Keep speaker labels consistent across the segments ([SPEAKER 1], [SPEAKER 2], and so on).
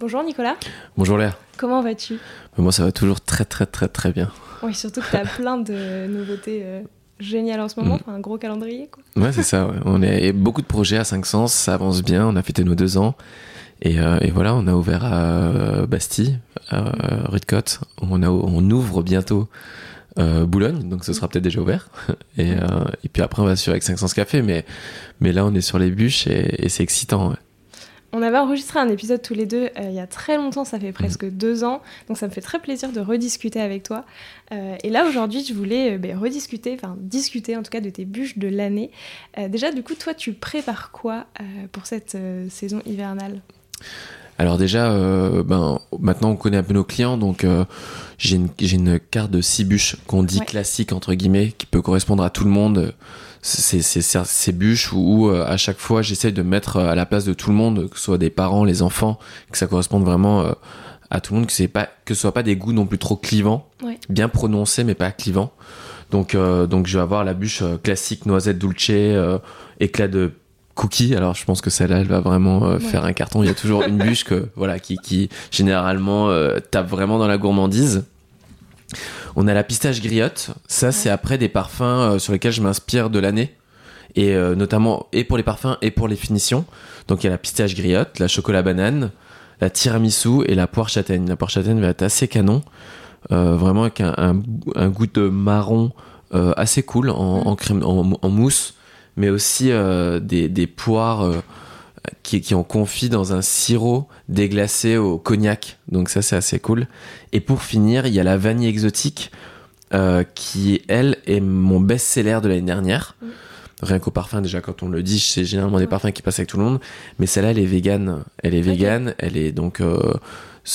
[SPEAKER 1] Bonjour Nicolas.
[SPEAKER 2] Bonjour Léa.
[SPEAKER 1] Comment vas-tu?
[SPEAKER 2] Moi ça va toujours très très très très bien.
[SPEAKER 1] Oui, surtout que tu as plein de nouveautés euh, géniales en ce moment, mm. enfin un gros calendrier quoi.
[SPEAKER 2] Ouais, c'est ça, on a beaucoup de projets à 500, ça avance bien, on a fêté nos deux ans. Et, euh, voilà, on a ouvert à euh, Bastille, à Rue On, on ouvre bientôt Boulogne, donc ce sera peut-être déjà ouvert. Et, puis après, on va sur avec 500 Café, mais, mais là, on est sur les bûches et, c'est excitant.
[SPEAKER 1] On avait enregistré un épisode tous les deux euh, il y a très longtemps, ça fait presque mm. deux ans, donc ça me fait très plaisir de rediscuter avec toi. Euh, et là aujourd'hui, je voulais euh, ben, rediscuter, enfin discuter en tout cas de tes bûches de l'année. déjà, du coup, toi, tu prépares quoi pour cette saison hivernale?
[SPEAKER 2] Alors déjà, ben, maintenant on connaît un peu nos clients, donc j'ai une, une, carte de six bûches qu'on dit classique entre guillemets, qui peut correspondre à tout le monde ces, ces, ces bûches où, euh, à chaque fois j'essaie de mettre euh, à la place de tout le monde, que ce soit des parents, les enfants, que ça corresponde vraiment euh, à tout le monde, que c'est pas que ce soit pas des goûts non plus trop clivants, bien prononcés mais pas clivants. Donc donc je vais avoir la bûche classique noisette dulce, éclat de cookie. Alors je pense que celle-là elle va vraiment faire un carton. Il y a toujours une bûche que voilà qui qui généralement tape vraiment dans la gourmandise. On a la pistache griotte. Ça, c'est après des parfums euh, sur lesquels je m'inspire de l'année. Et euh, notamment, et pour les parfums et pour les finitions. Donc, il y a la pistache griotte, la chocolat banane, la tiramisu et la poire châtaigne. La poire châtaigne va être assez canon. Euh, vraiment avec un, goût de marron assez cool en, crème, en, mousse. Mais aussi des, des, poires qui, qui ont confit dans un sirop déglacé au cognac. Donc ça, c'est assez cool. Et pour finir, il y a la vanille exotique, euh, qui, elle, est mon best-seller de l'année dernière. Rien qu'au parfum, déjà, quand on le dit, c'est généralement des parfums qui passent avec tout le monde. Mais celle-là, elle est végane. Elle est végane. Elle est donc... Euh,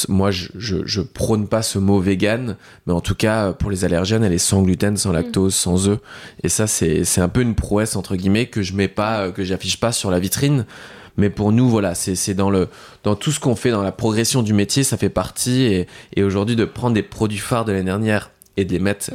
[SPEAKER 2] moi, je, je, prône pas ce mot vegan, mais en tout cas, pour les allergènes, elle est sans gluten, sans mm. lactose, sans œufs. Et ça, c'est un peu une prouesse, entre guillemets, que je mets pas, que j'affiche pas sur la vitrine mais pour nous, voilà, c'est dans le dans tout ce qu'on fait dans la progression du métier, ça fait partie. Et, et aujourd'hui, de prendre des produits phares de l'année dernière et de les mettre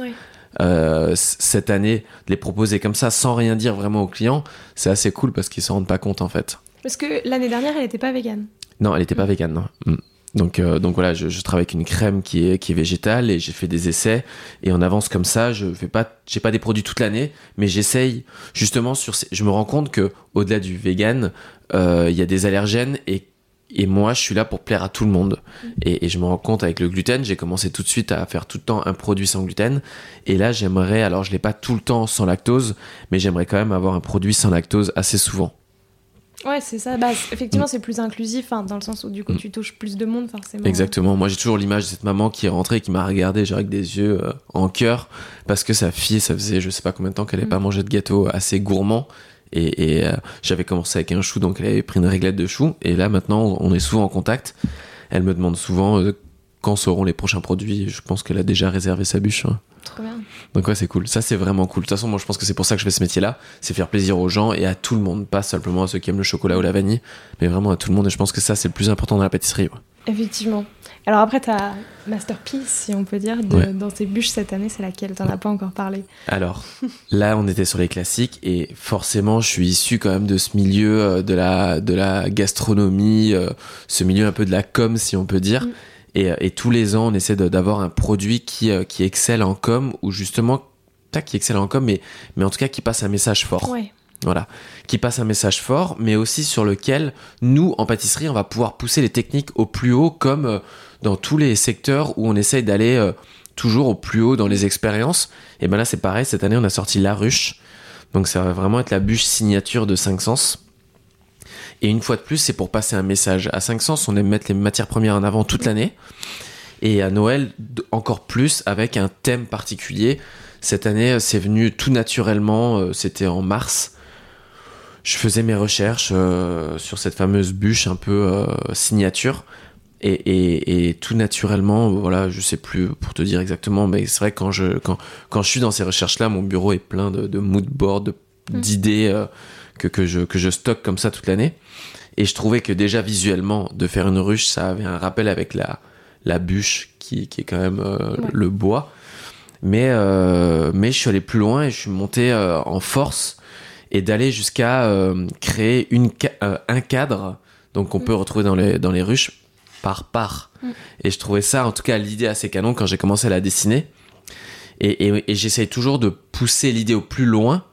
[SPEAKER 2] euh, cette année, de les proposer comme ça, sans rien dire vraiment aux clients, c'est assez cool parce qu'ils se rendent pas compte en fait.
[SPEAKER 1] Parce que l'année dernière, elle n'était pas végane.
[SPEAKER 2] Non, elle n'était pas végane. Non. Mm. Donc, euh, donc voilà, je, je, travaille avec une crème qui est, qui est végétale et j'ai fait des essais et on avance comme ça. Je fais pas, j'ai pas des produits toute l'année, mais j'essaye justement sur. Ces, je me rends compte que au-delà du vegan, euh, il y a des allergènes et et moi, je suis là pour plaire à tout le monde. Mm. Et, et je me rends compte avec le gluten, j'ai commencé tout de suite à faire tout le temps un produit sans gluten. Et là, j'aimerais, alors je l'ai pas tout le temps sans lactose, mais j'aimerais quand même avoir un produit sans lactose assez souvent.
[SPEAKER 1] Ouais, c'est ça. Bah, effectivement, c'est plus inclusif, hein, dans le sens où du coup, mm. tu touches plus de monde, forcément.
[SPEAKER 2] Exactement. Moi, j'ai toujours l'image de cette maman qui est rentrée et qui m'a regardé, genre avec des yeux euh, en cœur, parce que sa fille, ça faisait je sais pas combien de temps qu'elle n'avait mm. pas mangé de gâteau assez gourmand. Et, euh, j'avais commencé avec un chou, donc elle avait pris une réglette de chou. Et là, maintenant, on est souvent en contact. Elle me demande souvent euh, quand seront les prochains produits. Je pense qu'elle a déjà réservé sa bûche. Hein.
[SPEAKER 1] Trop bien.
[SPEAKER 2] Donc ouais, c'est cool. Ça, c'est vraiment cool. De toute façon, moi, je pense que c'est pour ça que je fais ce métier-là. C'est faire plaisir aux gens et à tout le monde. Pas simplement à ceux qui aiment le chocolat ou la vanille, mais vraiment à tout le monde. Et je pense que ça, c'est le plus important dans la pâtisserie.
[SPEAKER 1] Effectivement. Alors après, ta masterpiece, si on peut dire, dans tes bûches cette année, c'est laquelle? T'en as pas encore parlé.
[SPEAKER 2] Alors, là, on était sur les classiques et forcément, je suis issu quand même de ce milieu euh, de la, de la gastronomie, euh, ce milieu un peu de la com, si on peut dire. Mm. Euh, et, tous les ans, on essaie d'avoir un produit qui, euh, qui excelle en com, ou justement, pas qui excelle en com, mais, mais en tout cas qui passe un message fort. Voilà, qui passe un message fort, mais aussi sur lequel nous, en pâtisserie, on va pouvoir pousser les techniques au plus haut, comme euh, dans tous les secteurs où on essaye d'aller toujours au plus haut dans les expériences. Et ben là, c'est pareil. Cette année, on a sorti La Ruche. Donc ça va vraiment être la bûche signature de 5 Sens. Et une fois de plus, c'est pour passer un message. À 5 Sens, on aime mettre les matières premières en avant toute l'année. Et à Noël, encore plus avec un thème particulier. Cette année, c'est venu tout naturellement. euh, C'était en mars. Je faisais mes recherches euh, sur cette fameuse bûche un peu euh, signature. Et, et- et tout naturellement, voilà, je sais plus pour te dire exactement, mais c'est vrai que quand je, quand, quand je suis dans ces recherches-là, mon bureau est plein de, de mood boards, de-
[SPEAKER 1] Mm.
[SPEAKER 2] d'idées euh, que, que, je, que je stocke comme ça toute l'année. Et je trouvais que déjà visuellement, de faire une ruche, ça avait un rappel avec la, la bûche qui, qui est quand même euh,
[SPEAKER 1] Ouais.
[SPEAKER 2] le bois. Mais, euh, mais je suis allé plus loin et je suis monté euh, en force et d'aller jusqu'à créer une, un cadre donc qu'on peut retrouver dans les, dans les ruches par part.
[SPEAKER 1] Mm.
[SPEAKER 2] Et je trouvais ça, en tout cas, l'idée assez canon quand j'ai commencé à la dessiner. Et, et, et j'essaye toujours de pousser l'idée au plus loin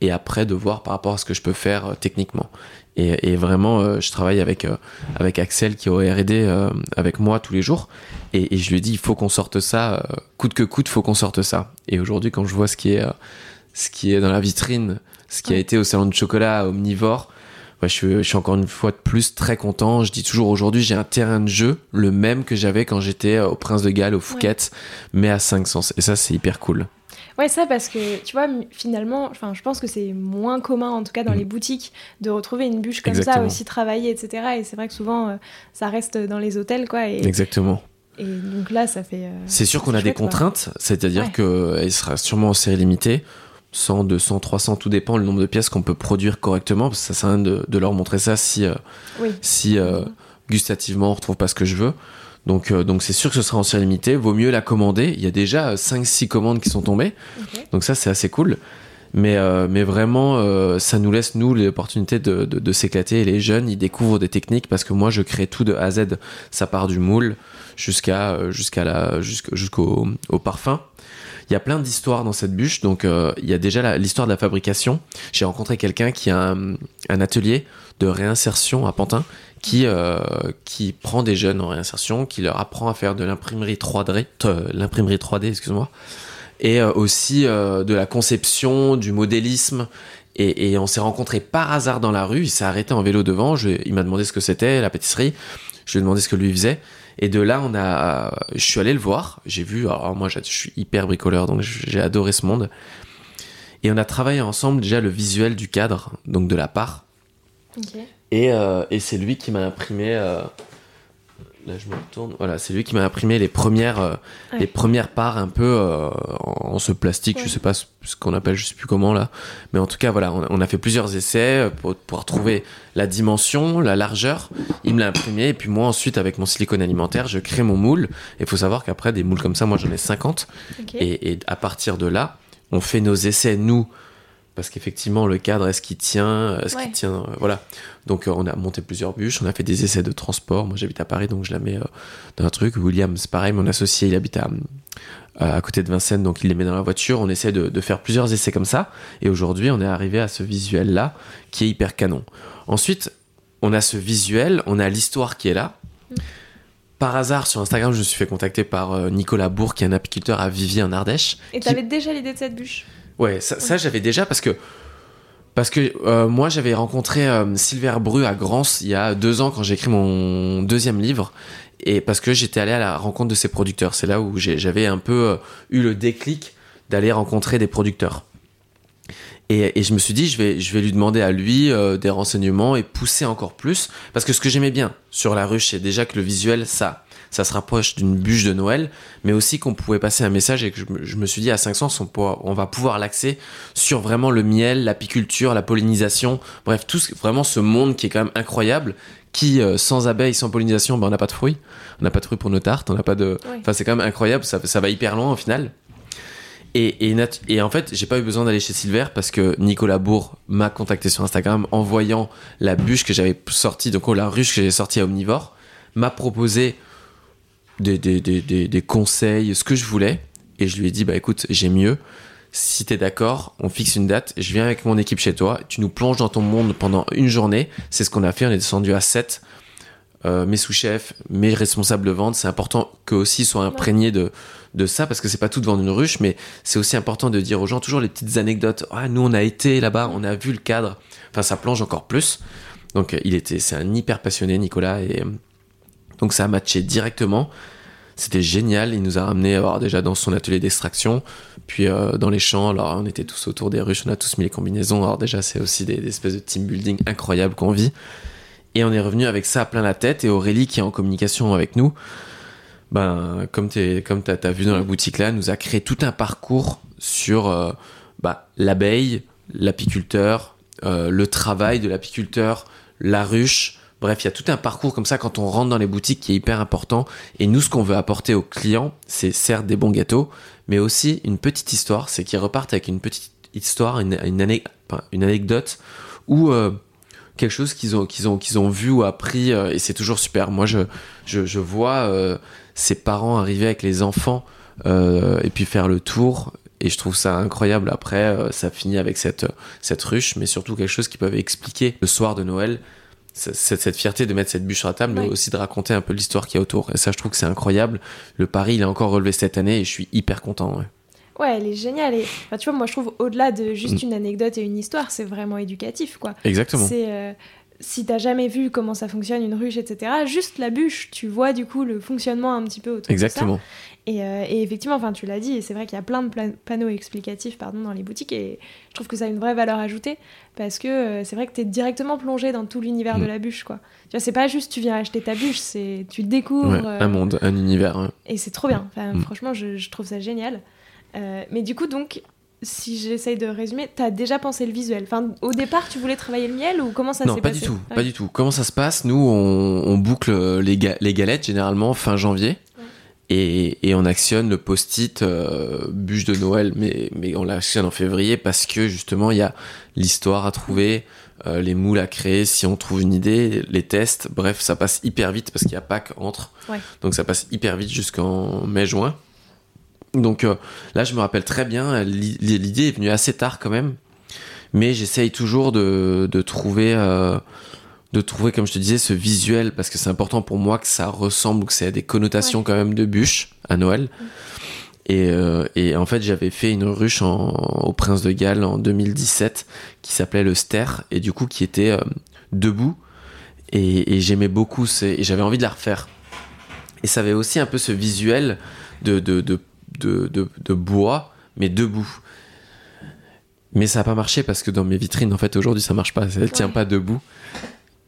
[SPEAKER 2] et après de voir par rapport à ce que je peux faire euh, techniquement. Et, et vraiment, euh, je travaille avec, euh, avec Axel qui est au RD avec moi tous les jours. Et, et je lui dis, il faut qu'on sorte ça, coûte que coûte, faut qu'on sorte ça. Et aujourd'hui, quand je vois ce qui est, ce qui est dans la vitrine, ce qui a
[SPEAKER 1] Ouais.
[SPEAKER 2] été au salon de chocolat omnivore, ouais, je, suis, je suis encore une fois de plus très content. Je dis toujours aujourd'hui, j'ai un terrain de jeu, le même que j'avais quand j'étais au Prince de Galles, au Fouquet, mais à 500. Et ça, c'est hyper cool.
[SPEAKER 1] Ouais, ça parce que tu vois, finalement, enfin, je pense que c'est moins commun, en tout cas dans
[SPEAKER 2] Mm.
[SPEAKER 1] les boutiques, de retrouver une bûche comme ça aussi travaillée, etc. Et c'est vrai que souvent, euh, ça reste dans les hôtels, quoi. Et,
[SPEAKER 2] Exactement.
[SPEAKER 1] et donc là, ça fait. euh,
[SPEAKER 2] C'est sûr qu'on a des contraintes, c'est-à-dire
[SPEAKER 1] Ouais.
[SPEAKER 2] que qu'elle sera sûrement en série limitée. 100, 200, 300, tout dépend le nombre de pièces qu'on peut produire correctement, parce que ça sert à rien de, de leur montrer ça si, euh,
[SPEAKER 1] Oui.
[SPEAKER 2] si euh, gustativement on retrouve pas ce que je veux. Donc euh, donc c'est sûr que ce sera en série limitée, vaut mieux la commander. Il y a déjà 5-6 commandes qui sont tombées, donc ça c'est assez cool. Mais, euh, mais vraiment, euh, ça nous laisse, nous, l'opportunité de, de, de s'éclater. Et les jeunes, ils découvrent des techniques parce que moi, je crée tout de A à Z. Ça part du moule jusqu'à euh, jusqu'à la jusqu'au jusqu'au au parfum. Il y a plein d'histoires dans cette bûche. Donc, euh, il y a déjà l'histoire de la fabrication. J'ai rencontré quelqu'un qui a un, un atelier de réinsertion à Pantin qui, euh, qui prend des jeunes en réinsertion, qui leur apprend à faire de l'imprimerie 3D, euh, l'imprimerie 3D, excuse-moi, et euh, aussi de la conception, du modélisme. Et, on s'est rencontrés par hasard dans la rue. Il s'est arrêté en vélo devant. Il m'a demandé ce que c'était, la pâtisserie. Je lui ai demandé ce que lui faisait. Et de là, on a, je suis allé le voir. J'ai vu. Alors moi, je suis hyper bricoleur, donc j'ai adoré ce monde. Et on a travaillé ensemble déjà le visuel du cadre, donc de la part.
[SPEAKER 1] Ok.
[SPEAKER 2] Et, euh, et c'est lui qui m'a imprimé. euh, Là, je me retourne. Voilà, c'est lui qui m'a imprimé les premières, euh,
[SPEAKER 1] Ouais.
[SPEAKER 2] les premières parts un peu euh, en, en ce plastique.
[SPEAKER 1] Ouais.
[SPEAKER 2] Je sais pas ce, ce qu'on appelle, je sais plus comment là. Mais en tout cas, voilà, on a, on a fait plusieurs essais pour pouvoir trouver la dimension, la largeur. Il me l'a imprimé. Et puis moi, ensuite, avec mon silicone alimentaire, je crée mon moule. Et il faut savoir qu'après, des moules comme ça, moi, j'en ai 50.
[SPEAKER 1] Ok.
[SPEAKER 2] Et, et à partir de là, on fait nos essais, nous, parce qu'effectivement, le cadre, est-ce qu'il tient Est-ce
[SPEAKER 1] Ouais.
[SPEAKER 2] qu'il tient euh, Voilà. Donc, euh, on a monté plusieurs bûches, on a fait des essais de transport. Moi, j'habite à Paris, donc je la mets euh, dans un truc. William, c'est pareil, mon associé, il habite à, à côté de Vincennes, donc il les met dans la voiture. On essaie de, de faire plusieurs essais comme ça. Et aujourd'hui, on est arrivé à ce visuel-là qui est hyper canon. Ensuite, on a ce visuel, on a l'histoire qui est là. Par hasard, sur Instagram, je me suis fait contacter par Nicolas Bourg, qui est un apiculteur à Viviers en Ardèche.
[SPEAKER 1] Et
[SPEAKER 2] qui-
[SPEAKER 1] t'avais déjà l'idée de cette bûche?
[SPEAKER 2] Ouais, ça, ça, j'avais déjà parce que parce que euh, moi j'avais rencontré euh, Silver Bru à Grance il y a deux ans quand j'ai écrit mon deuxième livre et parce que j'étais allé à la rencontre de ses producteurs. C'est là où j'avais un peu euh, eu le déclic d'aller rencontrer des producteurs. Et, et je me suis dit, je vais, je vais lui demander à lui euh, des renseignements et pousser encore plus. Parce que ce que j'aimais bien sur la ruche, c'est déjà que le visuel, ça, ça se rapproche d'une bûche de Noël, mais aussi qu'on pouvait passer un message et que je, me- je me suis dit, à 500, on, pourra- on va pouvoir l'axer sur vraiment le miel, l'apiculture, la pollinisation, bref, tout ce- vraiment ce monde qui est quand même incroyable, qui, euh, sans abeilles, sans pollinisation, ben, on n'a pas de fruits. On n'a pas de fruits pour nos tartes, on n'a pas de... Enfin, c'est quand même incroyable, ça, ça va hyper loin au final. Et, et, nat- et en fait, j'ai pas eu besoin d'aller chez Silver parce que Nicolas Bourg m'a contacté sur Instagram en voyant la bûche que j'avais sortie, donc oh, la ruche que j'ai sortie à Omnivore, m'a proposé des, des, des, des, des conseils, ce que je voulais. Et je lui ai dit, bah écoute, j'ai mieux. Si t'es d'accord, on fixe une date. Je viens avec mon équipe chez toi. Tu nous plonges dans ton monde pendant une journée. C'est ce qu'on a fait. On est descendu à 7 euh, mes sous-chefs, mes responsables de vente, c'est important qu'eux aussi soient imprégnés de, de ça, parce que c'est pas tout de vendre une ruche, mais c'est aussi important de dire aux gens toujours les petites anecdotes. Ah, nous, on a été là-bas, on a vu le cadre. Enfin, ça plonge encore plus. Donc, il était, c'est un hyper passionné, Nicolas, et donc ça a matché directement. C'était génial. Il nous a ramené alors, déjà dans son atelier d'extraction, puis euh, dans les champs. Alors on était tous autour des ruches, on a tous mis les combinaisons. Alors déjà c'est aussi des, espèces de team building incroyables qu'on vit. Et on est revenu avec ça à plein la tête. Et Aurélie qui est en communication avec nous, ben comme tu t'as vu dans la boutique là, nous a créé tout un parcours sur euh, bah, l'abeille, l'apiculteur, euh, le travail de l'apiculteur, la ruche Bref, il y a tout un parcours comme ça quand on rentre dans les boutiques qui est hyper important. Et nous, ce qu'on veut apporter aux clients, c'est certes des bons gâteaux, mais aussi une petite histoire. C'est qu'ils repartent avec une petite histoire, une, anecdote ou euh, quelque chose qu'ils ont, qu'ils qu'ils vu ou appris. Euh, et c'est toujours super. Moi, je, vois euh, ces parents arriver avec les enfants et puis faire le tour et je trouve ça incroyable. Après, ça finit avec cette, cette ruche, mais surtout quelque chose qui peuvent expliquer le soir de Noël cette, cette, fierté de mettre cette bûche sur la table, mais aussi de raconter un peu l'histoire qui y a autour. Et ça, je trouve que c'est incroyable. Le pari, il a encore relevé cette année et je suis hyper content. Ouais.
[SPEAKER 1] Ouais, elle est géniale. Et tu vois, moi, je trouve au-delà de juste mm. une anecdote et une histoire, c'est vraiment éducatif, quoi.
[SPEAKER 2] Exactement.
[SPEAKER 1] C'est euh, si t'as jamais vu comment ça fonctionne une ruche, etc. Juste la bûche, tu vois du coup le fonctionnement un petit peu autour
[SPEAKER 2] Exactement.
[SPEAKER 1] de ça. Euh, et, effectivement, enfin, tu l'as dit, et c'est vrai qu'il y a plein de panneaux explicatifs pardon, dans les boutiques, et je trouve que ça a une vraie valeur ajoutée, parce que euh, c'est vrai que tu es directement plongé dans tout l'univers de mm. la bûche. Quoi. Tu vois, c'est pas juste tu viens acheter ta bûche, c'est tu découvres.
[SPEAKER 2] un monde, un univers.
[SPEAKER 1] Et c'est trop bien. Mm. Franchement, je, trouve ça génial. Euh, mais du coup, donc, si j'essaye de résumer, tu as déjà pensé le visuel? Enfin, au départ, tu voulais travailler le miel ou comment ça s'est passé
[SPEAKER 2] Non, pas du tout, pas du tout. Comment ça se passe? Nous, on, boucle les, les, galettes généralement fin janvier et, on actionne le post-it euh, bûche de Noël, mais, mais on l'actionne en février parce que justement il y a l'histoire à trouver, euh, les moules à créer, si on trouve une idée, les tests, bref, ça passe hyper vite parce qu'il y a Pâques entre, donc ça passe hyper vite jusqu'en mai-juin. Donc euh, là, je me rappelle très bien, l'idée est venue assez tard quand même, mais j'essaye toujours de, de trouver de trouver, comme je te disais, ce visuel, parce que c'est important pour moi que ça ressemble, que ça ait des connotations quand même de bûche à Noël. Et, euh, et, en fait, j'avais fait une ruche au Prince de Galles en 2017 qui s'appelait le Ster, et du coup qui était euh, debout. Et, j'aimais beaucoup, et j'avais envie de la refaire. Et ça avait aussi un peu ce visuel de, de, de, de bois, mais debout. Mais ça n'a pas marché parce que dans mes vitrines, en fait, aujourd'hui, ça marche pas. Elle tient pas debout.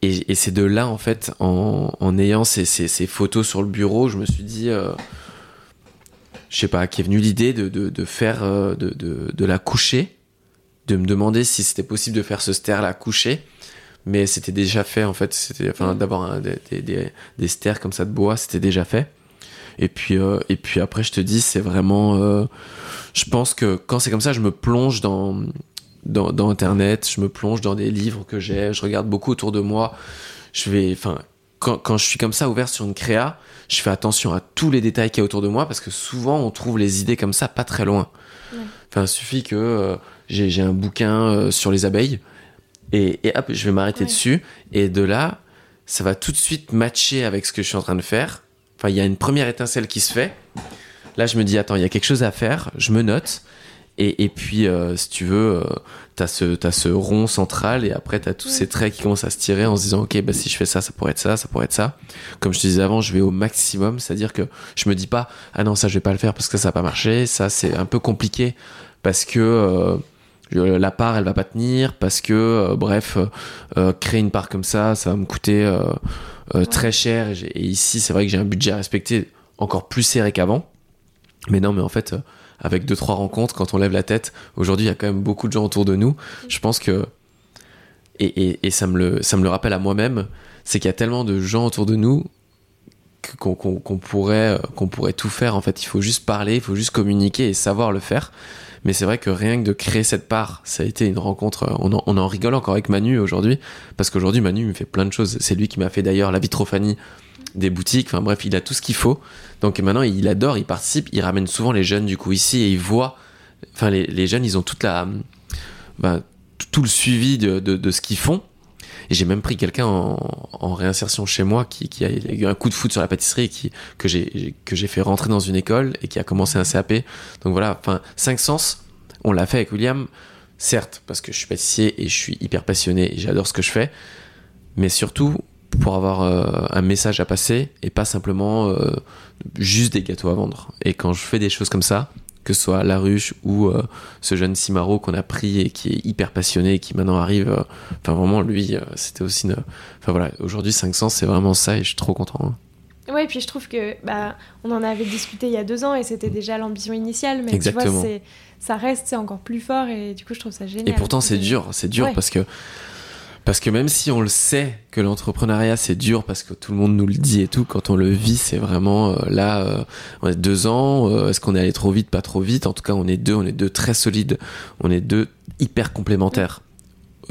[SPEAKER 2] Et, c'est de là, en fait, en, ayant ces, photos sur le bureau, je me suis dit, euh, je sais pas, qu'est venue l'idée de, faire, euh, de, la coucher, de me demander si c'était possible de faire ce ster-là coucher. Mais c'était déjà fait, en fait, c'était, enfin, d'avoir des, des, comme ça de bois, c'était déjà fait. Et puis, euh, et puis après, je te dis, c'est vraiment. je pense que quand c'est comme ça, je me plonge dans, dans, Internet, je me plonge dans des livres que j'ai, je regarde beaucoup autour de moi. Je vais, enfin, quand, quand, je suis comme ça ouvert sur une créa, je fais attention à tous les détails qu'il y a autour de moi parce que souvent on trouve les idées comme ça pas très loin. Enfin, il suffit que euh, j'ai un bouquin euh, sur les abeilles et, et, hop, je vais m'arrêter dessus et de là, ça va tout de suite matcher avec ce que je suis en train de faire. Enfin, il y a une première étincelle qui se fait. Là, je me dis, attends, il y a quelque chose à faire, je me note. Et, et puis, euh, si tu veux, euh, t'as ce, as ce rond central et après t'as tous ces traits qui commencent à se tirer en se disant, ok, bah, si je fais ça, ça pourrait être ça, ça pourrait être ça. Comme je te disais avant, je vais au maximum, c'est-à-dire que je me dis pas, ah non, ça je vais pas le faire parce que ça va pas marché, ça c'est un peu compliqué parce que euh, la part elle va pas tenir, parce que, bref, créer une part comme ça, ça va me coûter très cher. Et, ici, c'est vrai que j'ai un budget à respecter encore plus serré qu'avant. Mais non, mais en fait, avec deux trois rencontres quand on lève la tête. Aujourd'hui, il y a quand même beaucoup de gens autour de nous. Je pense que et, et, ça me le ça me le rappelle à moi-même, c'est qu'il y a tellement de gens autour de nous qu'on pourrait qu'on pourrait tout faire. En fait, il faut juste parler, il faut juste communiquer et savoir le faire. Mais c'est vrai que rien que de créer cette part, ça a été une rencontre. On en, on en rigole encore avec Manu aujourd'hui, parce qu'aujourd'hui Manu me fait plein de choses. C'est lui qui m'a fait d'ailleurs la vitrophanie des boutiques. Enfin bref, il a tout ce qu'il faut. Donc maintenant, il adore, il participe, il ramène souvent les jeunes du coup ici et il voit. Enfin, les, jeunes, ils ont toute la, ben, tout le suivi de, de, ce qu'ils font. Et j'ai même pris quelqu'un en, réinsertion chez moi qui, qui, a eu un coup de foot sur la pâtisserie qui, que j'ai que j'ai fait rentrer dans une école et qui a commencé un CAP. Donc voilà, enfin, cinq sens, on l'a fait avec William, certes, parce que je suis pâtissier et je suis hyper passionné et j'adore ce que je fais, mais surtout pour avoir euh, un message à passer et pas simplement euh, juste des gâteaux à vendre. Et quand je fais des choses comme ça, que ce soit La Ruche ou euh, ce jeune Simaro qu'on a pris et qui est hyper passionné et qui maintenant arrive. enfin, vraiment, lui, c'était aussi. Une... Enfin, voilà, aujourd'hui, 500, c'est vraiment ça et je suis trop content.
[SPEAKER 1] Hein. Ouais, et puis je trouve que bah, on en avait discuté il y a deux ans et c'était déjà l'ambition initiale, mais tu vois, ça reste, c'est encore plus fort et du coup, je trouve ça génial.
[SPEAKER 2] Et pourtant, c'est dur, c'est dur parce que parce que même si on le sait que l'entrepreneuriat c'est dur parce que tout le monde nous le dit et tout, quand on le vit, c'est vraiment euh, là, euh, on est deux ans, euh, est-ce qu'on est allé trop vite, pas trop vite? En tout cas, on est deux, on est deux très solides, on est deux hyper complémentaires.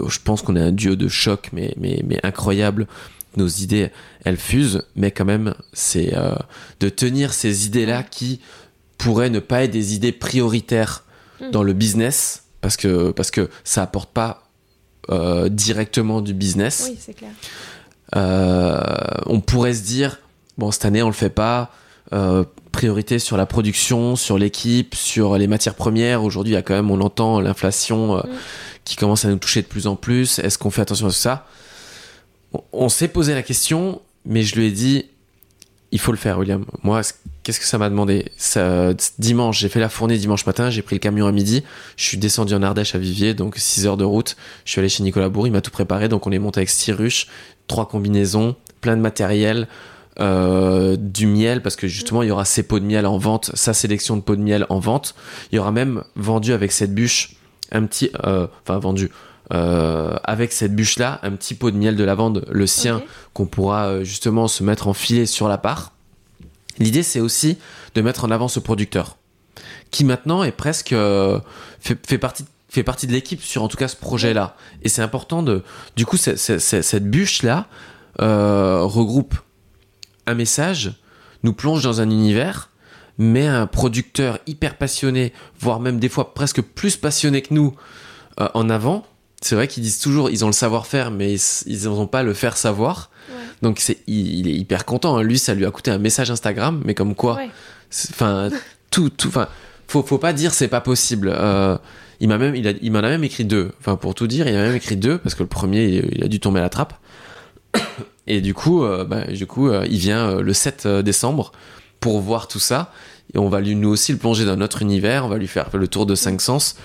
[SPEAKER 2] Je pense qu'on est un duo de choc, mais, mais, mais incroyable. Nos idées, elles fusent, mais quand même, c'est de tenir ces idées-là qui pourraient ne pas être des idées prioritaires mm. dans le business, parce que, parce que ça apporte pas euh, directement du business.
[SPEAKER 1] Oui, c'est clair.
[SPEAKER 2] Euh, on pourrait se dire, bon, cette année, on le fait pas. Euh, priorité sur la production, sur l'équipe, sur les matières premières. Aujourd'hui, il y a quand même, on entend l'inflation mm. qui commence à nous toucher de plus en plus. Est-ce qu'on fait attention à ça? On s'est posé la question, mais je lui ai dit, il faut le faire, William. Moi, qu'est-ce que ça m'a demandé ça, Dimanche, j'ai fait la fournée dimanche matin, j'ai pris le camion à midi, je suis descendu en Ardèche à Vivier, donc 6 heures de route. Je suis allé chez Nicolas Bourg, il m'a tout préparé, donc on est monté avec 6 ruches, 3 combinaisons, plein de matériel, euh, du miel, parce que justement, il y aura ces pots de miel en vente, sa sélection de pots de miel en vente. Il y aura même vendu avec cette bûche un petit. Euh, enfin, vendu. Euh, avec cette bûche là un petit pot de miel de lavande le sien qu'on pourra justement se mettre en filet sur la part l'idée c'est aussi de mettre en avant ce producteur qui maintenant est presque euh, fait, partie fait partie de l'équipe sur en tout cas ce projet là et c'est important de du coup cette bûche là regroupe un message nous plonge dans un univers mais un producteur hyper passionné voire même des fois presque plus passionné que nous en avant c'est vrai qu'ils disent toujours ils ont le savoir-faire, mais ils n'ont pas le faire savoir. Donc c'est, il, est hyper content. Hein. Lui, ça lui a coûté un message Instagram, mais comme quoi, enfin tout, tout, enfin faut, faut pas dire c'est pas possible. Euh, il m'a même, il, il m'en a même écrit deux. Enfin pour tout dire, il a même écrit deux parce que le premier, il, a dû tomber à la trappe. Et du coup, euh, bah, du coup, euh, il vient le 7 décembre pour voir tout ça. Et on va lui, nous aussi le plonger dans notre univers. On va lui faire le tour de cinq sens.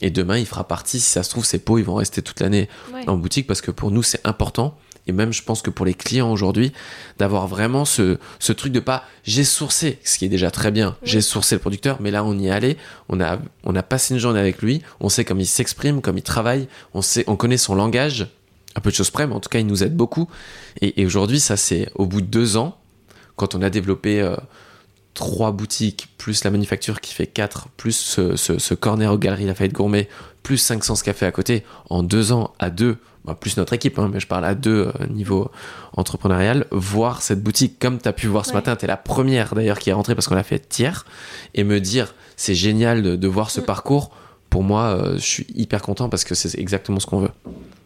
[SPEAKER 2] Et demain, il fera partie, si ça se trouve, ces pots, ils vont rester toute l'année en boutique parce que pour nous, c'est important. Et même, je pense que pour les clients aujourd'hui, d'avoir vraiment ce, ce truc de pas, j'ai sourcé, ce qui est déjà très bien, j'ai sourcé le producteur, mais là, on y est allé, on a, on a passé une journée avec lui, on sait comme il s'exprime, comme il travaille, on sait, on connaît son langage, un peu de choses près, mais en tout cas, il nous aide beaucoup. Et, aujourd'hui, ça, c'est au bout de deux ans, quand on a développé euh, trois boutiques, plus la manufacture qui fait quatre, plus ce, ce, corner aux galeries Lafayette Gourmet, plus 500 cafés à côté, en deux ans, à deux, bah, plus notre équipe, hein, mais je parle à deux euh, niveau entrepreneurial, voir cette boutique comme tu as pu voir ce matin, tu es la première d'ailleurs qui est rentrée parce qu'on l'a fait hier, et me dire c'est génial de, voir ce mm. parcours, pour moi, euh, je suis hyper content parce que c'est exactement ce qu'on veut.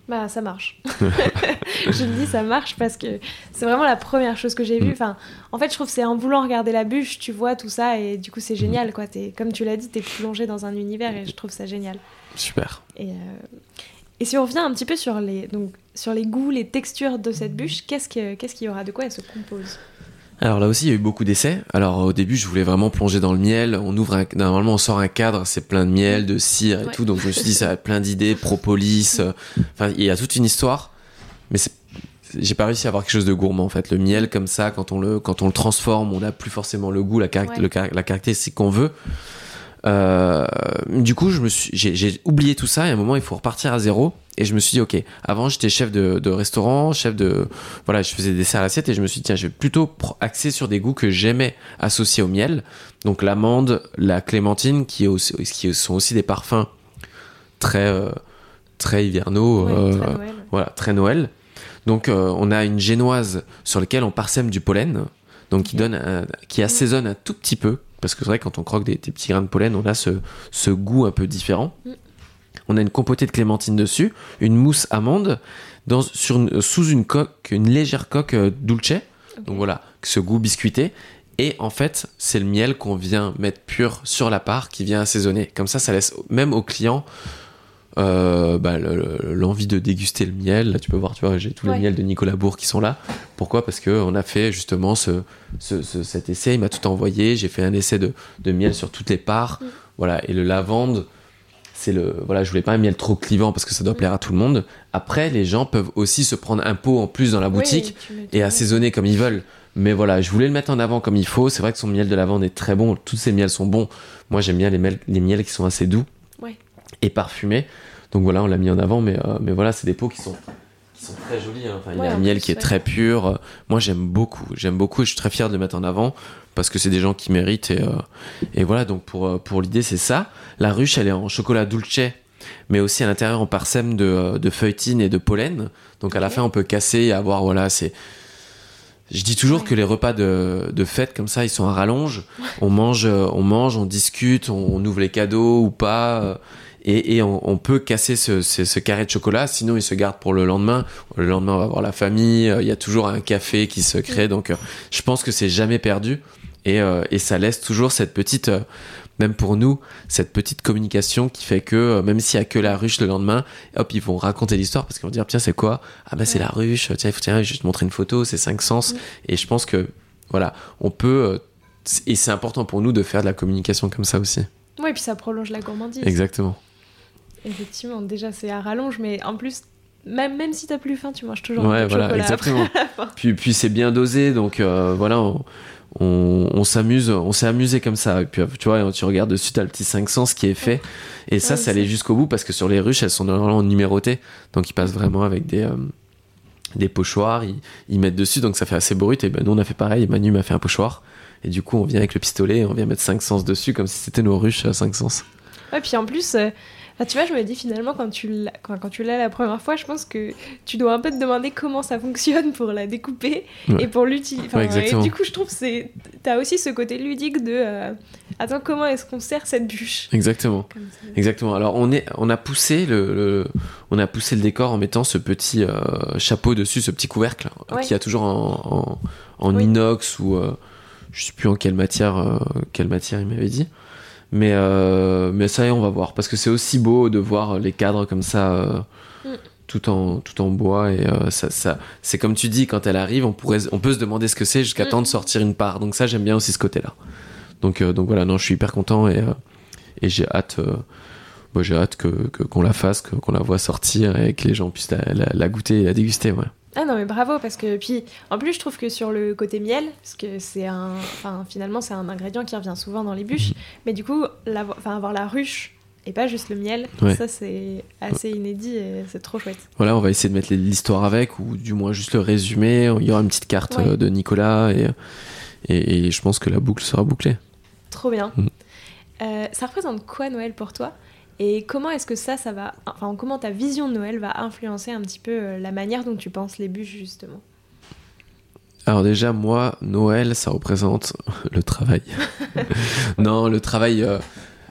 [SPEAKER 1] Bah, ça marche. je le dis, ça marche parce que c'est vraiment la première chose que j'ai vue. Mm. Enfin, en fait, je trouve que c'est en voulant regarder la bûche, tu vois tout ça et du coup, c'est génial. Quoi. Es, comme tu l'as dit, tu es plongé dans un univers et je trouve ça génial.
[SPEAKER 2] Super.
[SPEAKER 1] Et, euh, et si on revient un petit peu sur les, donc, sur les goûts, les textures de cette bûche, qu'est-ce qu'il y aura? De quoi elle se compose?
[SPEAKER 2] Alors là aussi, il y a eu beaucoup d'essais. Alors au début, je voulais vraiment plonger dans le miel. On ouvre un, normalement, on sort un cadre, c'est plein de miel, de cire et tout. Donc je me suis dit, ça a plein d'idées, propolis. Euh, enfin, il y a toute une histoire. Mais j'ai pas réussi à avoir quelque chose de gourmand en fait. Le miel comme ça, quand on le, quand on le transforme, on n'a plus forcément le goût, la, la caractéristique qu'on veut. Euh, du coup, je me suis, j'ai, oublié tout ça et à un moment, il faut repartir à zéro. Et je me suis dit, ok, avant j'étais chef de, restaurant, chef de. Voilà, je faisais des desserts à l'assiette et je me suis dit, tiens, je vais plutôt axer sur des goûts que j'aimais associés au miel. Donc l'amande, la clémentine, qui, est aussi, qui sont aussi des parfums très, euh, très hivernaux.
[SPEAKER 1] Euh,
[SPEAKER 2] voilà, très Noël. Donc on a une génoise sur laquelle on parsème du pollen, donc qui donne, qui assaisonne un tout petit peu parce que c'est vrai, quand on croque des, petits grains de pollen, on a ce, goût un peu différent. Mm. On a une compotée de clémentine dessus, une mousse amande, dans, sur une- sous une coque, une légère coque euh, dulce. Donc voilà, ce goût biscuité. Et en fait, c'est le miel qu'on vient mettre pur sur la part qui vient assaisonner. Comme ça, ça laisse même au client euh, bah, le- le- l'envie de déguster le miel. Là, tu peux voir, tu vois, j'ai tous
[SPEAKER 1] Ouais.
[SPEAKER 2] les miels de Nicolas Bourg qui sont là. Pourquoi? Parce que on a fait justement ce, ce- ce- cet essai. Il m'a tout envoyé. J'ai fait un essai de, de miel sur toutes les parts.
[SPEAKER 1] Mm.
[SPEAKER 2] Voilà. Et le lavande, c'est le. Voilà, je voulais pas un miel trop clivant parce que ça doit plaire à tout le monde. Après, les gens peuvent aussi se prendre un pot en plus dans la boutique et assaisonner comme ils veulent. Mais voilà, je voulais le mettre en avant comme il faut. C'est vrai que son miel de lavande est très bon. Tous ces miels sont bons. Moi, j'aime bien les, miels- les miels qui sont assez doux. Et parfumés. Donc voilà, on l'a mis en avant. Mais, euh, mais voilà, c'est des pots qui sont, qui sont très jolis. hein. Enfin, il y a un miel qui est très pur. Moi, j'aime beaucoup. J'aime beaucoup et je suis très fier de le mettre en avant parce que c'est des gens qui méritent. Et, euh, et voilà, donc pour, euh, pour l'idée, c'est ça. La ruche, elle est en chocolat dulce. Mais aussi à l'intérieur en parsème de, de feuilletine et de pollen. Donc à la fin, on peut casser et avoir, voilà, c'est, je dis toujours que les repas de, de fête comme ça, ils sont à rallonge. On mange, on mange, on discute, on, on ouvre les cadeaux ou pas, et, et on, on peut casser ce, ce- ce carré de chocolat. Sinon, il se garde pour le lendemain. Le lendemain, on va voir la famille. euh, Il y a toujours un café qui se crée. Donc, euh, je pense que c'est jamais perdu, et, euh, et ça laisse toujours cette petite, même pour nous, cette petite communication qui fait que même s'il y a que la ruche le lendemain, hop, ils vont raconter l'histoire parce qu'ils vont dire tiens c'est quoi? Ah bah c'est
[SPEAKER 1] Ouais.
[SPEAKER 2] la ruche. Tiens, faut tiens, je vais te montrer une photo. C'est cinq sens. Et je pense que voilà, on peut et c'est important pour nous de faire de la communication comme ça aussi.
[SPEAKER 1] Ouais, puis ça prolonge la gourmandise.
[SPEAKER 2] Exactement.
[SPEAKER 1] Effectivement, déjà c'est à rallonge, mais en plus, même, même si t'as plus faim, tu manges toujours
[SPEAKER 2] Ouais,
[SPEAKER 1] un peu de
[SPEAKER 2] voilà,
[SPEAKER 1] chocolat.
[SPEAKER 2] exactement.
[SPEAKER 1] après.
[SPEAKER 2] Puis puis c'est bien dosé donc euh, voilà. On, on, on s'amuse, on s'est amusé comme ça. Et puis tu vois, tu regardes dessus, t'as le petit 500 qui est fait. Et ça,
[SPEAKER 1] Ouais,
[SPEAKER 2] ça allait jusqu'au bout parce que sur les ruches, elles sont normalement numérotées. Donc ils passent vraiment avec des, euh, des pochoirs, ils, ils mettent dessus, donc ça fait assez brut. Et ben nous, on a fait pareil. Manu m'a fait un pochoir. Et du coup, on vient avec le pistolet, on vient mettre 5 sens dessus comme si c'était nos ruches à 5 sens.
[SPEAKER 1] Ouais, puis en plus, euh, enfin, tu vois, je me dis finalement, quand tu l'as quand, quand tu l'as la première fois, je pense que tu dois un peu te demander comment ça fonctionne pour la découper
[SPEAKER 2] Ouais.
[SPEAKER 1] et pour l'utiliser.
[SPEAKER 2] Ouais,
[SPEAKER 1] et du coup, je trouve que c'est. T'as aussi ce côté ludique de. euh, Attends, comment est-ce qu'on sert cette bûche?
[SPEAKER 2] Exactement. Exactement. Alors on est, on a poussé le, le- on a poussé le décor en mettant ce petit euh, chapeau dessus, ce petit couvercle euh,
[SPEAKER 1] Ouais.
[SPEAKER 2] qui a toujours en, en, en
[SPEAKER 1] Oui.
[SPEAKER 2] inox ou euh, je sais plus en quelle matière, quelle matière il m'avait dit. Mais euh, mais ça y est, on va voir parce que c'est aussi beau de voir les cadres comme ça. euh,
[SPEAKER 1] Mm.
[SPEAKER 2] Tout en, tout en bois et euh, ça, ça c'est comme tu dis quand elle arrive on pourrait on peut se demander ce que c'est jusqu'à
[SPEAKER 1] Mm.
[SPEAKER 2] temps de sortir une part donc ça j'aime bien aussi ce côté là donc euh, donc voilà non je suis hyper content et euh, et j'ai hâte euh, moi j'ai hâte que que- qu'on la fasse que- qu'on la voit sortir et que les gens puissent la, la- la goûter et la déguster ouais
[SPEAKER 1] Ah non, mais bravo, parce que. Puis, en plus, je trouve que sur le côté miel, parce que c'est un. Enfin, finalement, c'est un ingrédient qui revient souvent dans les bûches, mais du coup, enfin, avoir la ruche et pas juste le miel,
[SPEAKER 2] Ouais.
[SPEAKER 1] ça, c'est assez inédit et c'est trop chouette.
[SPEAKER 2] voilà on va essayer de mettre l'histoire avec ou du moins juste le résumé il y aura une petite carte
[SPEAKER 1] Ouais.
[SPEAKER 2] euh, de Nicolas et, et et je pense que la boucle sera bouclée
[SPEAKER 1] Trop bien.
[SPEAKER 2] Mm.
[SPEAKER 1] Euh, ça représente quoi Noël pour toi? Et comment est-ce que ça, ça va. Enfin, comment ta vision de Noël va influencer un petit peu euh, la manière dont tu penses les bûches, justement?
[SPEAKER 2] Alors déjà, moi, Noël, ça représente le travail. non, le travail, euh,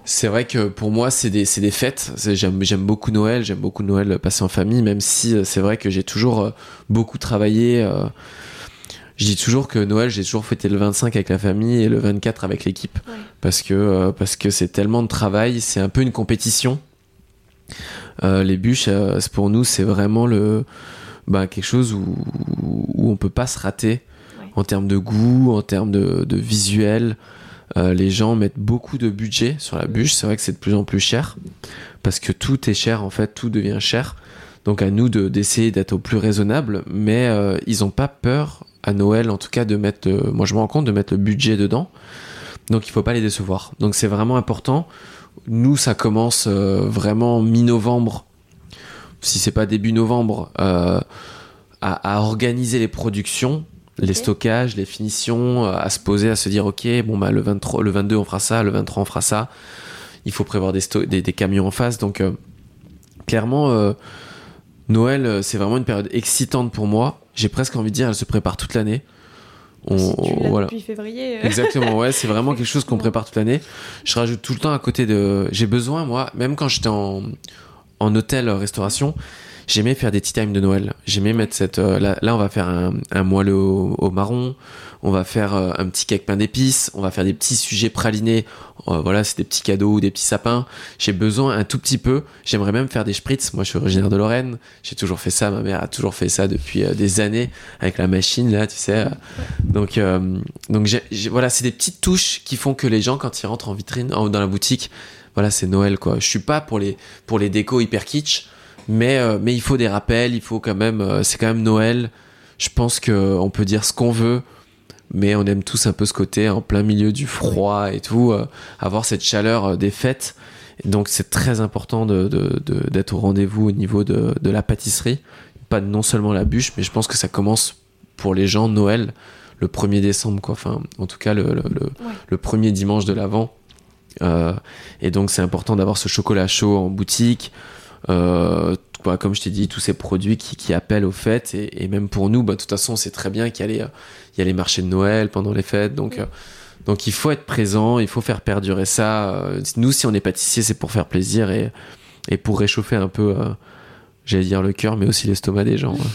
[SPEAKER 2] c'est vrai que pour moi, c'est des, des fêtes. J'aime, beaucoup Noël, j'aime beaucoup Noël passé en famille, même si euh, c'est vrai que j'ai toujours beaucoup travaillé. Je dis toujours que Noël, j'ai toujours fêté le 25 avec la famille et le 24 avec l'équipe.
[SPEAKER 1] Ouais.
[SPEAKER 2] Parce que euh, parce que c'est tellement de travail, c'est un peu une compétition. Euh, les bûches, euh, pour nous, c'est vraiment le bah, quelque chose où, où on peut pas se rater
[SPEAKER 1] Ouais.
[SPEAKER 2] en termes de goût, en termes de, de visuel. Euh, les gens mettent beaucoup de budget sur la bûche. C'est vrai que c'est de plus en plus cher parce que tout est cher en fait, tout devient cher. Donc à nous de d'essayer d'être au plus raisonnable, mais ils ont pas peur à Noël en tout cas de mettre. moi je me rends compte de mettre le budget dedans. Donc il faut pas les décevoir. Donc c'est vraiment important. Nous ça commence euh, vraiment mi-novembre, si c'est pas début novembre, euh, à, à organiser les productions, les stockages, les finitions, euh, à se poser, à se dire ok bon bah le 23, le 22 on fera ça, le 23 on fera ça. Il faut prévoir des, sto- des, des camions en face. Donc euh, clairement Noël c'est vraiment une période excitante pour moi. J'ai presque envie de dire elle se prépare toute l'année. On,
[SPEAKER 1] Si tu l'as
[SPEAKER 2] voilà.
[SPEAKER 1] depuis février. euh,
[SPEAKER 2] Exactement, ouais, c'est vraiment quelque chose qu'on prépare toute l'année. Je rajoute tout le temps à côté de. J'ai besoin, moi, même quand j'étais en, en hôtel euh, restauration, j'aimais faire des tea time de Noël. J'aimais mettre cette. euh, là, là, on va faire un, un moelleux au, marron. On va faire euh, un petit cake pain d'épices. On va faire des petits sujets pralinés. Euh, voilà, c'est des petits cadeaux ou des petits sapins. J'ai besoin un tout petit peu. J'aimerais même faire des spritz. Moi, je suis originaire de Lorraine. J'ai toujours fait ça. Ma mère a toujours fait ça depuis des années avec la machine là, tu sais. Donc, donc j'ai- j'ai- voilà, c'est des petites touches qui font que les gens, quand ils rentrent en vitrine, en- dans la boutique, voilà, c'est Noël quoi. Je suis pas pour les pour les décos hyper kitsch, mais euh, mais il faut des rappels. Il faut quand même. euh, c'est quand même Noël. Je pense que on peut dire ce qu'on veut mais on aime tous un peu ce côté en plein milieu du froid et tout, euh, avoir cette chaleur des fêtes. Et donc c'est très important de, de- de- d'être au rendez-vous au niveau de, de la pâtisserie. Pas non seulement la bûche, mais je pense que ça commence pour les gens Noël le 1er décembre, quoi. Enfin, en tout cas, le, le, le- le premier dimanche de l'Avent. Euh, et donc c'est important d'avoir ce chocolat chaud en boutique. Euh, bah, comme je t'ai dit, tous ces produits qui, qui appellent aux fêtes. Et, et même pour nous, bah, de toute façon, on sait très bien qu'il y a les, euh, il y a les marchés de Noël pendant les fêtes. Donc, euh, donc il faut être présent, il faut faire perdurer ça. Euh, Nous, si on est pâtissier, c'est pour faire plaisir et, et pour réchauffer un peu, euh, j'allais dire le cœur, mais aussi l'estomac des gens.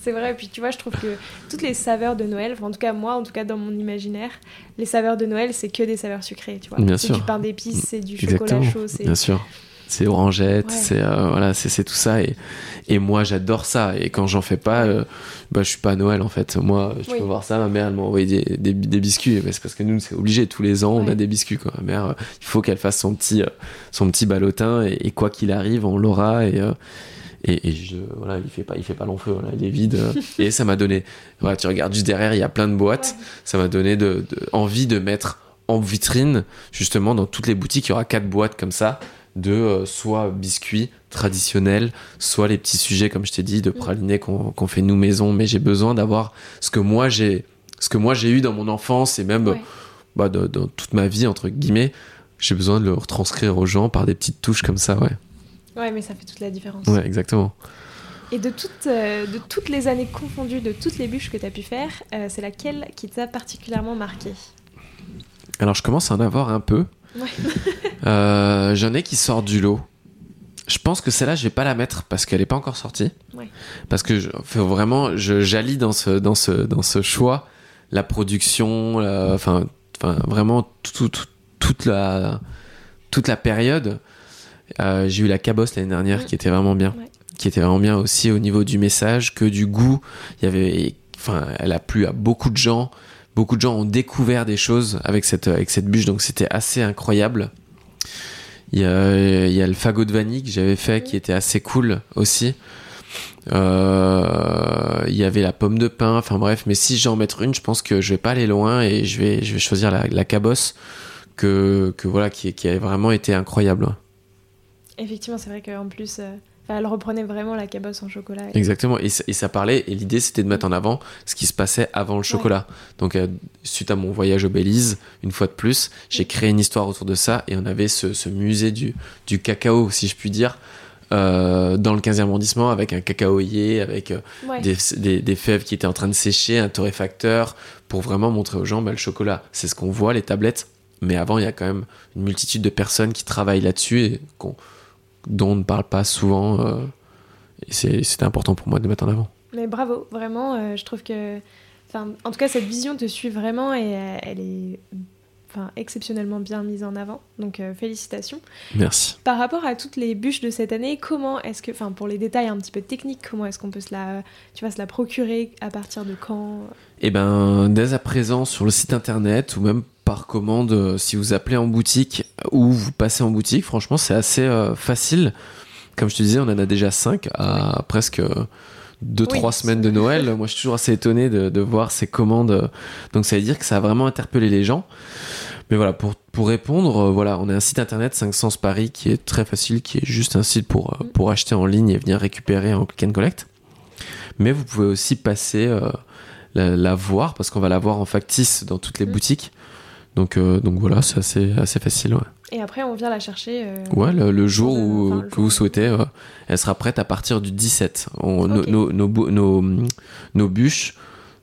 [SPEAKER 1] C'est vrai, et puis tu vois, je trouve que toutes les saveurs de Noël, enfin, en tout cas moi, en tout cas dans mon imaginaire, les saveurs de Noël, c'est que des saveurs sucrées, tu vois.
[SPEAKER 2] Bien
[SPEAKER 1] c'est
[SPEAKER 2] sûr.
[SPEAKER 1] du pain d'épices, c'est du chocolat
[SPEAKER 2] Exactement,
[SPEAKER 1] chaud, c'est...
[SPEAKER 2] bien sûr. C'est orangette,
[SPEAKER 1] Ouais.
[SPEAKER 2] c'est euh, voilà, c'est tout ça et, et moi j'adore ça et quand j'en fais pas, euh, bah je suis pas à Noël en fait. Moi, je
[SPEAKER 1] Oui.
[SPEAKER 2] peux voir ça, ma mère elle m'a envoyé des, des, des biscuits, mais c'est parce que nous c'est obligé tous les ans on a des biscuits quoi. Ma mère, euh, il faut qu'elle fasse son petit son petit ballotin et, et quoi qu'il arrive on l'aura et et, et je, voilà, il fait pas, il fait pas long feu, voilà, il est vide. et ça m'a donné, voilà, tu regardes juste derrière, il y a plein de boîtes. Ça m'a donné de, de- envie de mettre en vitrine, justement, dans toutes les boutiques, il y aura quatre boîtes comme ça de euh, soit biscuits traditionnels, soit les petits sujets, comme je t'ai dit, de pralinés qu'on qu'on fait nous maison. Mais j'ai besoin d'avoir ce que moi j'ai, ce que moi j'ai eu dans mon enfance et même
[SPEAKER 1] Ouais.
[SPEAKER 2] bah, de- dans toute ma vie entre guillemets. J'ai besoin de le retranscrire aux gens par des petites touches comme ça, ouais.
[SPEAKER 1] Ouais, mais ça fait toute la différence.
[SPEAKER 2] Ouais, exactement.
[SPEAKER 1] Et de toutes, euh, de toutes les années confondues, de toutes les bûches que tu as pu faire, euh, c'est laquelle qui t'a particulièrement marqué?
[SPEAKER 2] Alors je commence à en avoir un peu.
[SPEAKER 1] Ouais.
[SPEAKER 2] Euh, J'en ai qui sortent du lot. Je pense que celle-là, je vais pas la mettre parce qu'elle est pas encore sortie.
[SPEAKER 1] Ouais.
[SPEAKER 2] Parce que je, vraiment, je j'allie dans ce dans ce dans ce choix la production, la- enfin enfin vraiment tout- tout- toute la toute la période. Euh, J'ai eu la cabosse l'année dernière
[SPEAKER 1] Mm.
[SPEAKER 2] qui était vraiment bien, qui était vraiment bien aussi au niveau du message que du goût. Il y avait, enfin, elle a plu à beaucoup de gens. Beaucoup de gens ont découvert des choses avec cette cette bûche, donc c'était assez incroyable. Il y a, le fagot de vanille que j'avais fait qui était assez cool aussi. Euh, il y avait la pomme de pin, enfin bref, mais si je vais en mettre une, je pense que je vais pas aller loin et je vais, choisir la, cabosse que, que voilà, qui, qui a vraiment été incroyable.
[SPEAKER 1] Effectivement, c'est vrai qu'en plus, euh, enfin, elle reprenait vraiment la cabosse en chocolat.
[SPEAKER 2] Exactement, et, ça- et ça parlait, et l'idée c'était de mettre en avant ce qui se passait avant le chocolat. Donc, euh, suite à mon voyage au Belize, une fois de plus, j'ai créé une histoire autour de ça, et on avait ce, ce musée du, du cacao, si je puis dire, euh, dans le 15e arrondissement, avec un cacaoyer, avec euh,
[SPEAKER 1] Ouais.
[SPEAKER 2] des, des- des fèves qui étaient en train de sécher, un torréfacteur, pour vraiment montrer aux gens bah, le chocolat. C'est ce qu'on voit, les tablettes, mais avant, il y a quand même une multitude de personnes qui travaillent là-dessus et qu'on- dont on ne parle pas souvent. euh, et c'était important pour moi de mettre en avant.
[SPEAKER 1] Mais bravo, vraiment, euh, je trouve que. En tout cas, cette vision te suit vraiment et euh, elle est enfin, exceptionnellement bien mise en avant. Donc, euh, félicitations.
[SPEAKER 2] Merci.
[SPEAKER 1] Par rapport à toutes les bûches de cette année, comment est-ce que, enfin, pour les détails un petit peu techniques, comment est-ce qu'on peut se la, tu vas se la procurer à partir de quand?
[SPEAKER 2] Et ben, dès à présent sur le site internet ou même par commande, euh, si vous appelez en boutique ou vous passez en boutique, franchement, c'est assez euh, facile. Comme je te disais, on en a déjà 5 à presque 2-3
[SPEAKER 1] Oui.
[SPEAKER 2] semaines de Noël. Moi, je suis toujours assez étonné de, de voir ces commandes. Donc, ça veut dire que ça a vraiment interpellé les gens. Mais voilà, pour, pour répondre, euh, voilà, on a un site internet 500 Paris qui est très facile, qui est juste un site pour, euh, pour acheter en ligne et venir récupérer en click and collect. Mais vous pouvez aussi passer euh, la, la voir parce qu'on va la voir en factice dans toutes les
[SPEAKER 1] Mm.
[SPEAKER 2] boutiques. Donc, euh, donc voilà, c'est assez, assez facile. Ouais,
[SPEAKER 1] Et après, on vient la chercher. euh,
[SPEAKER 2] ouais le, le jour où,
[SPEAKER 1] enfin, le
[SPEAKER 2] que
[SPEAKER 1] jour
[SPEAKER 2] vous souhaitez, euh, elle sera prête à partir du 17. On- nos- nos, nos, nos, nos bûches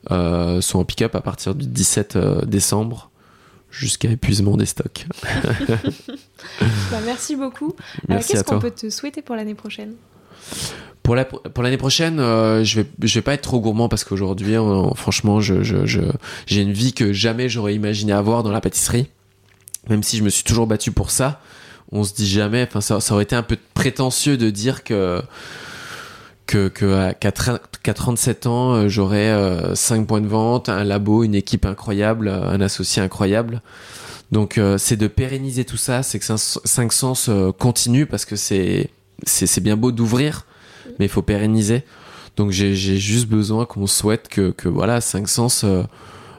[SPEAKER 2] sont en pick-up à partir du 17 euh, décembre jusqu'à épuisement des stocks.
[SPEAKER 1] bah, merci beaucoup. Qu'est-ce qu'on peut te souhaiter pour l'année prochaine?
[SPEAKER 2] Pour la pour l'année prochaine, je vais vais pas être trop gourmand parce qu'aujourd'hui, franchement, je j'ai une vie que jamais j'aurais imaginé avoir dans la pâtisserie. Même si je me suis toujours battu pour ça, on se dit jamais. Enfin, ça, aurait été un peu prétentieux de dire que que qu'à 37 ans, euh, j'aurais 5 euh, points de vente, un labo, une équipe incroyable, euh, un associé incroyable. Donc c'est de pérenniser tout ça, c'est que 5 sens continue parce que c'est c'est bien beau d'ouvrir, mais il faut pérenniser. Donc j'ai juste besoin qu'on souhaite que, que voilà 5 sens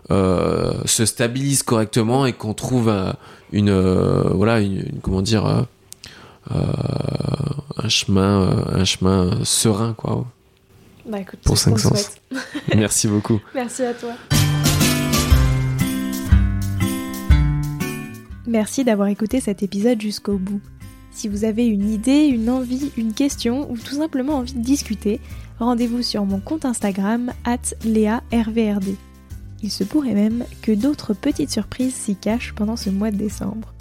[SPEAKER 2] se stabilise correctement et qu'on trouve une voilà une, comment dire euh, un chemin, euh, un chemin serein, quoi.
[SPEAKER 1] Bah, écoute,
[SPEAKER 2] pour 5 sens. Merci beaucoup.
[SPEAKER 1] Merci à toi. Merci d'avoir écouté cet épisode jusqu'au bout. Si vous avez une idée, une envie, une question ou tout simplement envie de discuter, rendez-vous sur mon compte Instagram at LéaRVRD. Il se pourrait même que d'autres petites surprises s'y cachent pendant ce mois de décembre.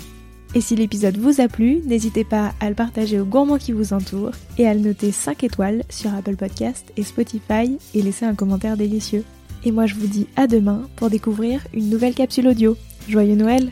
[SPEAKER 1] Et si l'épisode vous a plu, n'hésitez pas à le partager aux gourmands qui vous entourent et à le noter 5 étoiles sur Apple Podcast et Spotify et laisser un commentaire délicieux. Et moi je vous dis à demain pour découvrir une nouvelle capsule audio. Joyeux Noël